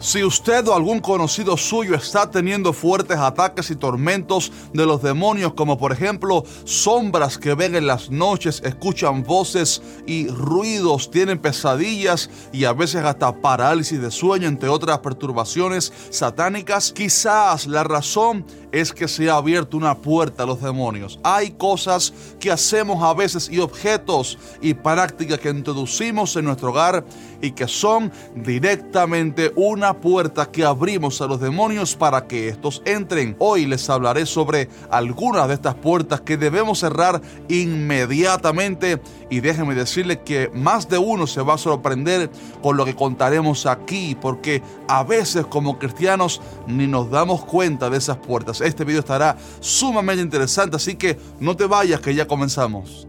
Si usted o algún conocido suyo está teniendo fuertes ataques y tormentos de los demonios, como por ejemplo sombras que ven en las noches, escuchan voces y ruidos, tienen pesadillas y a veces hasta parálisis de sueño, entre otras perturbaciones satánicas, quizás la razón es que se ha abierto una puerta a los demonios. Hay cosas que hacemos a veces y objetos y prácticas que introducimos en nuestro hogar y que son directamente una puerta que abrimos a los demonios para que estos entren. Hoy les hablaré sobre algunas de estas puertas que debemos cerrar inmediatamente y déjenme decirles que más de uno se va a sorprender con lo que contaremos aquí porque a veces como cristianos ni nos damos cuenta de esas puertas. Este video estará sumamente interesante así que no te vayas que ya comenzamos.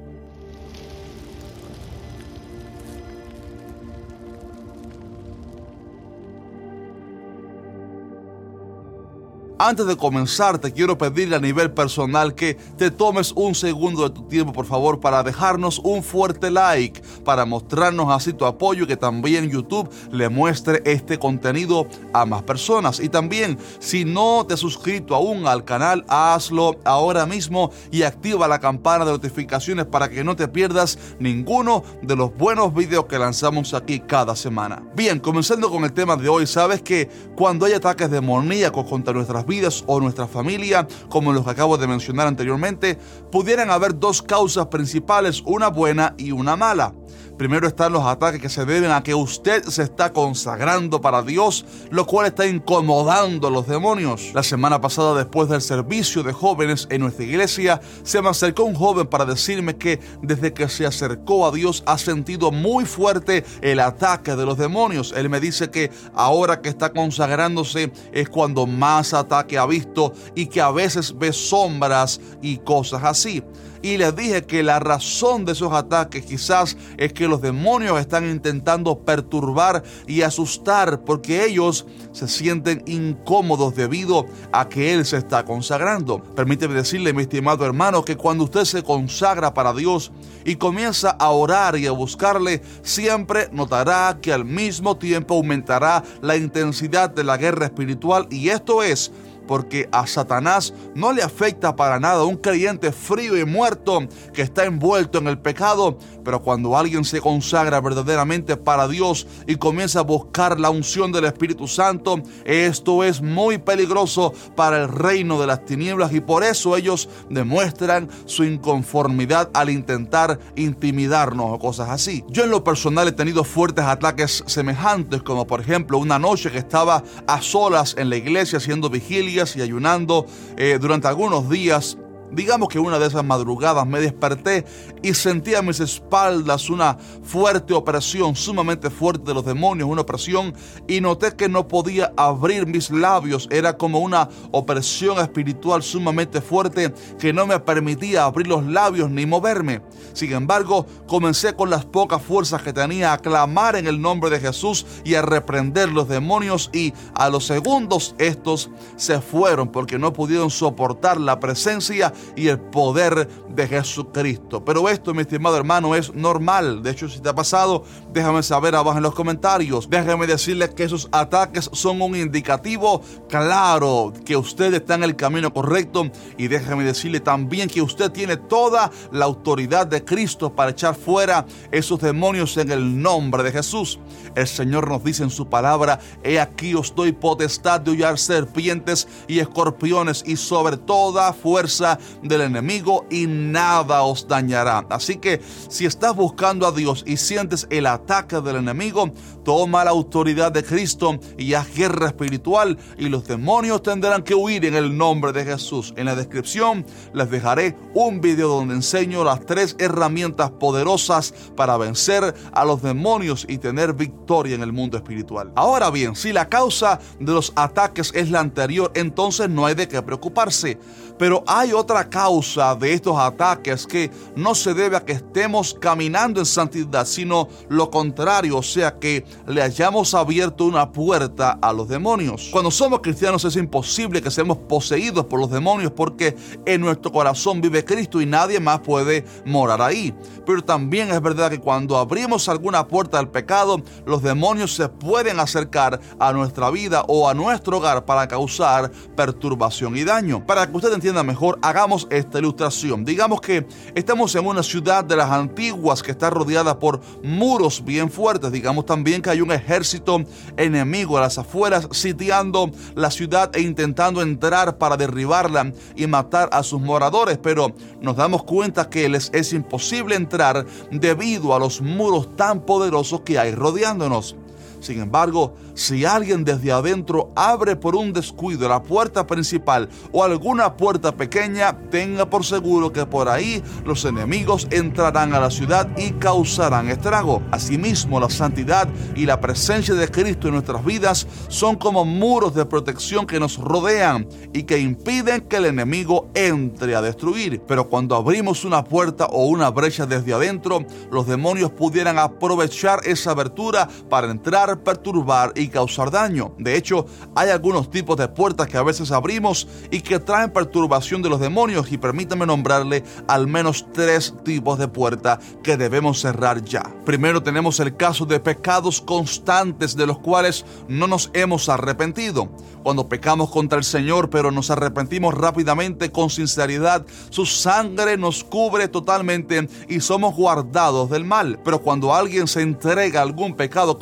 Antes de comenzar, te quiero pedir a nivel personal que te tomes un segundo de tu tiempo, por favor, para dejarnos un fuerte like, para mostrarnos así tu apoyo y que también YouTube le muestre este contenido a más personas. Y también, si no te has suscrito aún al canal, hazlo ahora mismo y activa la campana de notificaciones para que no te pierdas ninguno de los buenos videos que lanzamos aquí cada semana. Bien, comenzando con el tema de hoy, sabes que cuando hay ataques demoníacos contra nuestras vidas o nuestra familia, como los que acabo de mencionar anteriormente, pudieran haber dos causas principales, una buena y una mala. Primero están los ataques que se deben a que usted se está consagrando para Dios, lo cual está incomodando a los demonios. La semana pasada, después del servicio de jóvenes en nuestra iglesia, se me acercó un joven para decirme que desde que se acercó a Dios ha sentido muy fuerte el ataque de los demonios. Él me dice que ahora que está consagrándose es cuando más ataque ha visto y que a veces ve sombras y cosas así y les dije que la razón de esos ataques quizás es que los demonios están intentando perturbar y asustar porque ellos se sienten incómodos debido a que Él se está consagrando. Permíteme decirle, mi estimado hermano, que cuando usted se consagra para Dios y comienza a orar y a buscarle, siempre notará que al mismo tiempo aumentará la intensidad de la guerra espiritual y esto es porque a Satanás no le afecta para nada un creyente frío y muerto que está envuelto en el pecado, pero cuando alguien se consagra verdaderamente para Dios y comienza a buscar la unción del Espíritu Santo, esto es muy peligroso para el reino de las tinieblas y por eso ellos demuestran su inconformidad al intentar intimidarnos o cosas así. Yo en lo personal he tenido fuertes ataques semejantes, como por ejemplo una noche que estaba a solas en la iglesia haciendo vigilia y ayunando eh, durante algunos días Digamos que una de esas madrugadas me desperté y sentía a mis espaldas una fuerte opresión, sumamente fuerte de los demonios, una opresión, y noté que no podía abrir mis labios. Era como una opresión espiritual sumamente fuerte que no me permitía abrir los labios ni moverme. Sin embargo, comencé con las pocas fuerzas que tenía a clamar en el nombre de Jesús y a reprender los demonios y a los segundos estos se fueron porque no pudieron soportar la presencia y el poder de Jesucristo. Pero esto, mi estimado hermano, es normal. De hecho, si te ha pasado, déjame saber abajo en los comentarios. Déjame decirle que esos ataques son un indicativo claro que usted está en el camino correcto. Y déjame decirle también que usted tiene toda la autoridad de Cristo para echar fuera esos demonios en el nombre de Jesús. El Señor nos dice en su palabra, he aquí os doy potestad de hollar serpientes y escorpiones y sobre toda fuerza del enemigo y nada os dañará. Así que si estás buscando a Dios y sientes el ataque del enemigo, toma la autoridad de Cristo y haz guerra espiritual y los demonios tendrán que huir en el nombre de Jesús. En la descripción les dejaré un video donde enseño las tres herramientas poderosas para vencer a los demonios y tener victoria en el mundo espiritual. Ahora bien, si la causa de los ataques es la anterior, entonces no hay de qué preocuparse. Pero hay otra causa de estos ataques que no se debe a que estemos caminando en santidad, sino lo contrario, o sea que le hayamos abierto una puerta a los demonios. Cuando somos cristianos es imposible que seamos poseídos por los demonios porque en nuestro corazón vive Cristo y nadie más puede morar ahí. Pero también es verdad que cuando abrimos alguna puerta al pecado, los demonios se pueden acercar a nuestra vida o a nuestro hogar para causar perturbación y daño. Para que usted entienda mejor, hagamos esta ilustración. Digamos que estamos en una ciudad de las antiguas que está rodeada por muros bien fuertes. Digamos también que hay un ejército enemigo a las afueras sitiando la ciudad e intentando entrar para derribarla y matar a sus moradores. Pero nos damos cuenta que les es imposible entrar debido a los muros tan poderosos que hay rodeándonos. Sin embargo, si alguien desde adentro abre por un descuido la puerta principal o alguna puerta pequeña, tenga por seguro que por ahí los enemigos entrarán a la ciudad y causarán estrago. Asimismo, la santidad y la presencia de Cristo en nuestras vidas son como muros de protección que nos rodean y que impiden que el enemigo entre a destruir. Pero cuando abrimos una puerta o una brecha desde adentro, los demonios pudieran aprovechar esa abertura para entrar perturbar y causar daño. De hecho, hay algunos tipos de puertas que a veces abrimos y que traen perturbación de los demonios y permítame nombrarle al menos tres tipos de puertas que debemos cerrar ya. Primero tenemos el caso de pecados constantes de los cuales no nos hemos arrepentido. Cuando pecamos contra el Señor pero nos arrepentimos rápidamente con sinceridad, su sangre nos cubre totalmente y somos guardados del mal. Pero cuando alguien se entrega a algún pecado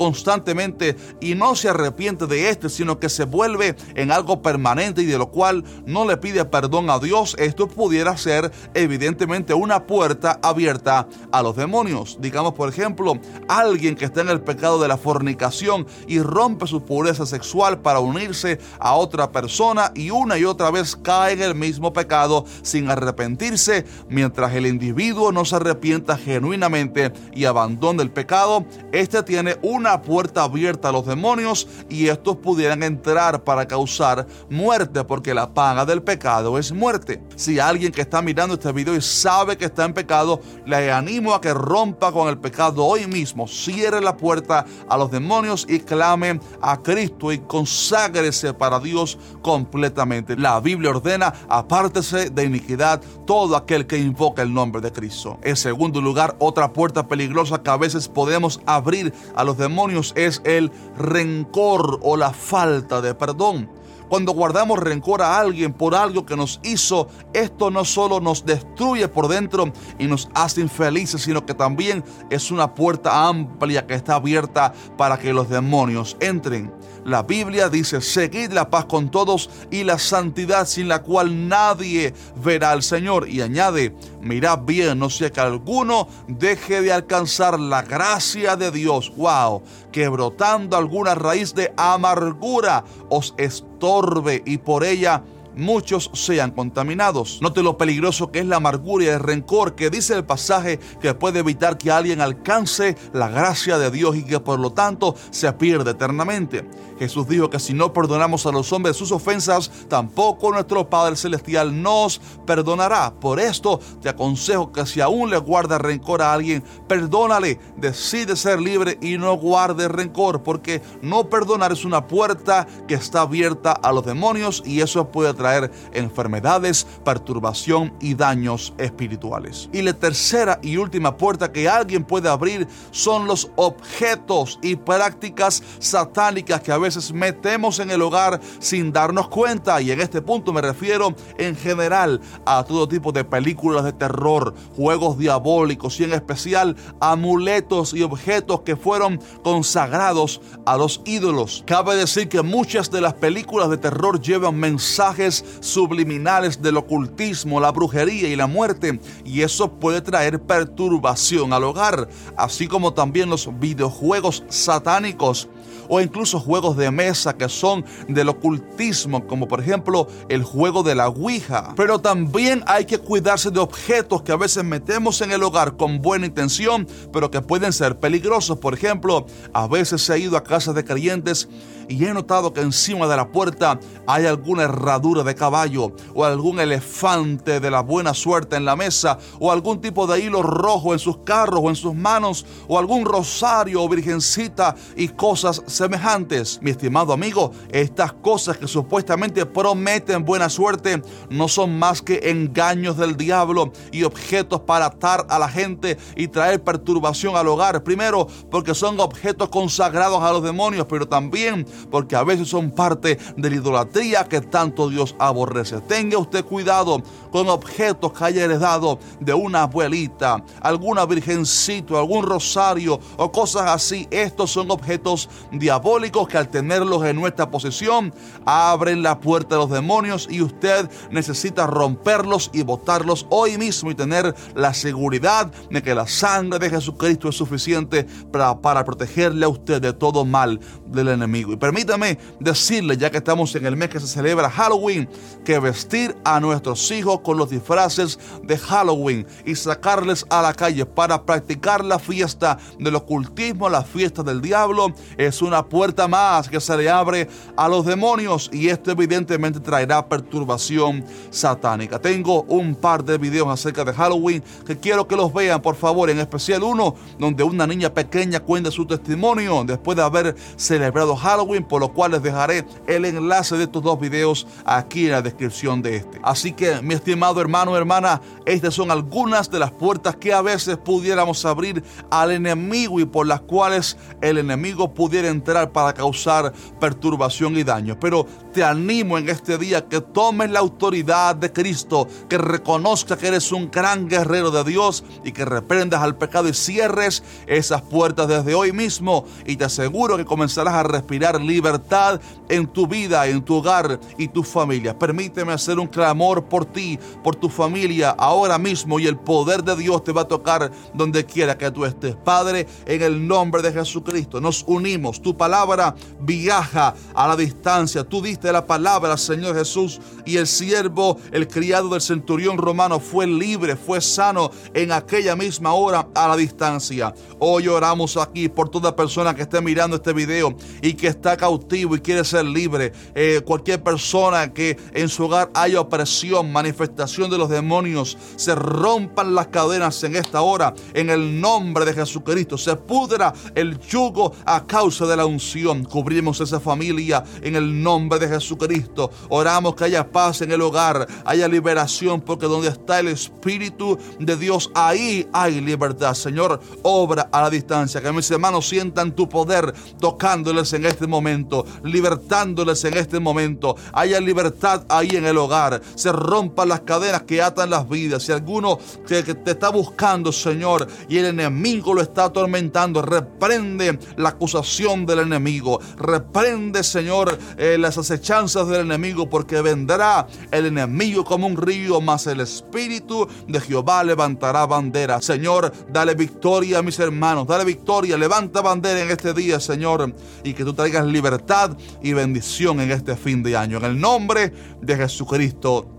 y no se arrepiente de este, sino que se vuelve en algo permanente y de lo cual no le pide perdón a Dios, esto pudiera ser evidentemente una puerta abierta a los demonios. Digamos, por ejemplo, alguien que está en el pecado de la fornicación y rompe su pureza sexual para unirse a otra persona y una y otra vez cae en el mismo pecado sin arrepentirse, mientras el individuo no se arrepienta genuinamente y abandona el pecado, este tiene una puerta abierta a los demonios y estos pudieran entrar para causar muerte porque la paga del pecado es muerte. Si alguien que está mirando este video y sabe que está en pecado, le animo a que rompa con el pecado hoy mismo, cierre la puerta a los demonios y clame a Cristo y conságrese para Dios completamente. La Biblia ordena, apártese de iniquidad todo aquel que invoca el nombre de Cristo. En segundo lugar, otra puerta peligrosa que a veces podemos abrir a los demonios es el rencor o la falta de perdón. Cuando guardamos rencor a alguien por algo que nos hizo, esto no solo nos destruye por dentro y nos hace infelices, sino que también es una puerta amplia que está abierta para que los demonios entren. La Biblia dice, seguid la paz con todos y la santidad sin la cual nadie verá al Señor. Y añade, mirad bien, no sea que alguno deje de alcanzar la gracia de Dios. Wow, que brotando alguna raíz de amargura os estorbe y por ella muchos sean contaminados. Note lo peligroso que es la amargura y el rencor que dice el pasaje que puede evitar que alguien alcance la gracia de Dios y que por lo tanto se pierde eternamente. Jesús dijo que si no perdonamos a los hombres sus ofensas, tampoco nuestro Padre Celestial nos perdonará. Por esto te aconsejo que si aún le guarda rencor a alguien, perdónale, decide ser libre y no guarde rencor, porque no perdonar es una puerta que está abierta a los demonios y eso puede traer enfermedades, perturbación y daños espirituales. Y la tercera y última puerta que alguien puede abrir son los objetos y prácticas satánicas que a veces metemos en el hogar sin darnos cuenta. Y en este punto me refiero en general a todo tipo de películas de terror, juegos diabólicos y en especial amuletos y objetos que fueron consagrados a los ídolos. Cabe decir que muchas de las películas de terror llevan mensajes subliminales del ocultismo, la brujería y la muerte y eso puede traer perturbación al hogar, así como también los videojuegos satánicos o incluso juegos de mesa que son del ocultismo, como por ejemplo el juego de la Ouija. Pero también hay que cuidarse de objetos que a veces metemos en el hogar con buena intención, pero que pueden ser peligrosos. Por ejemplo, a veces ha ido a casas de creyentes y he notado que encima de la puerta hay alguna herradura de caballo o algún elefante de la buena suerte en la mesa o algún tipo de hilo rojo en sus carros o en sus manos o algún rosario o virgencita y cosas semejantes. Mi estimado amigo, estas cosas que supuestamente prometen buena suerte no son más que engaños del diablo y objetos para atar a la gente y traer perturbación al hogar. Primero, porque son objetos consagrados a los demonios, pero también porque a veces son parte de la idolatría que tanto Dios aborrece. Tenga usted cuidado con objetos que haya heredado de una abuelita, alguna virgencito, algún rosario o cosas así. Estos son objetos diabólicos que al tenerlos en nuestra posesión abren la puerta a los demonios y usted necesita romperlos y botarlos hoy mismo y tener la seguridad de que la sangre de Jesucristo es suficiente para, para protegerle a usted de todo mal del enemigo. Y permítame decirle, ya que estamos en el mes que se celebra Halloween, que vestir a nuestros hijos con los disfraces de Halloween y sacarles a la calle para practicar la fiesta del ocultismo, la fiesta del diablo, es una puerta más que se le abre a los demonios y esto evidentemente traerá perturbación satánica. Tengo un par de videos acerca de Halloween que quiero que los vean, por favor, en especial uno donde una niña pequeña cuenta su testimonio después de haber celebrado Halloween, por lo cual les dejaré el enlace de estos dos videos aquí en la descripción de este. Así que, mi estimado hermano, hermana, estas son algunas de las puertas que a veces pudiéramos abrir al enemigo y por las cuales el enemigo pudiera entrar para causar perturbación y daño. Pero te animo en este día que tomes la autoridad de Cristo, que reconozca que eres un gran guerrero de Dios y que reprendas al pecado y cierres esas puertas desde hoy mismo y te aseguro que comenzarás a respirar libertad en tu vida, en tu hogar y tu familia. Permíteme hacer un clamor por ti, por tu familia ahora mismo y el poder de Dios te va a tocar donde quiera que tú estés. Padre, en el nombre de Jesucristo, nos unimos. Palabra viaja a la distancia. Tú diste la palabra, Señor Jesús, y el siervo, el criado del centurión romano, fue libre, fue sano en aquella misma hora a la distancia. Hoy oramos aquí por toda persona que esté mirando este video y que está cautivo y quiere ser libre. Eh, cualquier persona que en su hogar haya opresión, manifestación de los demonios, se rompan las cadenas en esta hora, en el nombre de Jesucristo, se pudra el yugo a causa de la unción. Cubrimos esa familia en el nombre de Jesucristo. Oramos que haya paz en el hogar, haya liberación, porque donde está el Espíritu de Dios, ahí hay libertad. Señor, obra a la distancia, que mis hermanos sientan tu poder tocándoles en este momento, libertándoles en este momento. Haya libertad ahí en el hogar, se rompan las cadenas que atan las vidas. Si alguno que, te está buscando, Señor, y el enemigo lo está atormentando, reprende la acusación del enemigo. Reprende, Señor, eh, las acechanzas del enemigo, porque vendrá el enemigo como un río, mas el Espíritu de Jehová levantará bandera. Señor, dale victoria a mis hermanos, dale victoria, levanta bandera en este día, Señor, y que tú traigas libertad y bendición en este fin de año. En el nombre de Jesucristo.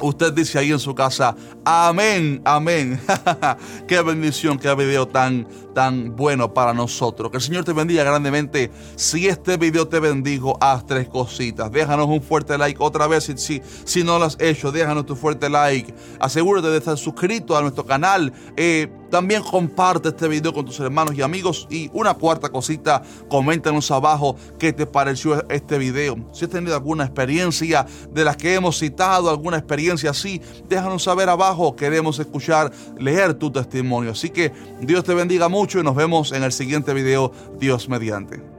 Usted dice ahí en su casa, amén, amén. qué bendición, qué video tan, tan bueno para nosotros. Que el Señor te bendiga grandemente. Si este video te bendijo, haz tres cositas. Déjanos un fuerte like otra vez. Si, si, si no lo has hecho, déjanos tu fuerte like. Asegúrate de estar suscrito a nuestro canal. Eh, también comparte este video con tus hermanos y amigos. Y una cuarta cosita, coméntanos abajo qué te pareció este video. Si has tenido alguna experiencia de las que hemos citado, alguna experiencia así, déjanos saber abajo. Queremos escuchar, leer tu testimonio. Así que Dios te bendiga y nos vemos en el siguiente video. Dios mediante.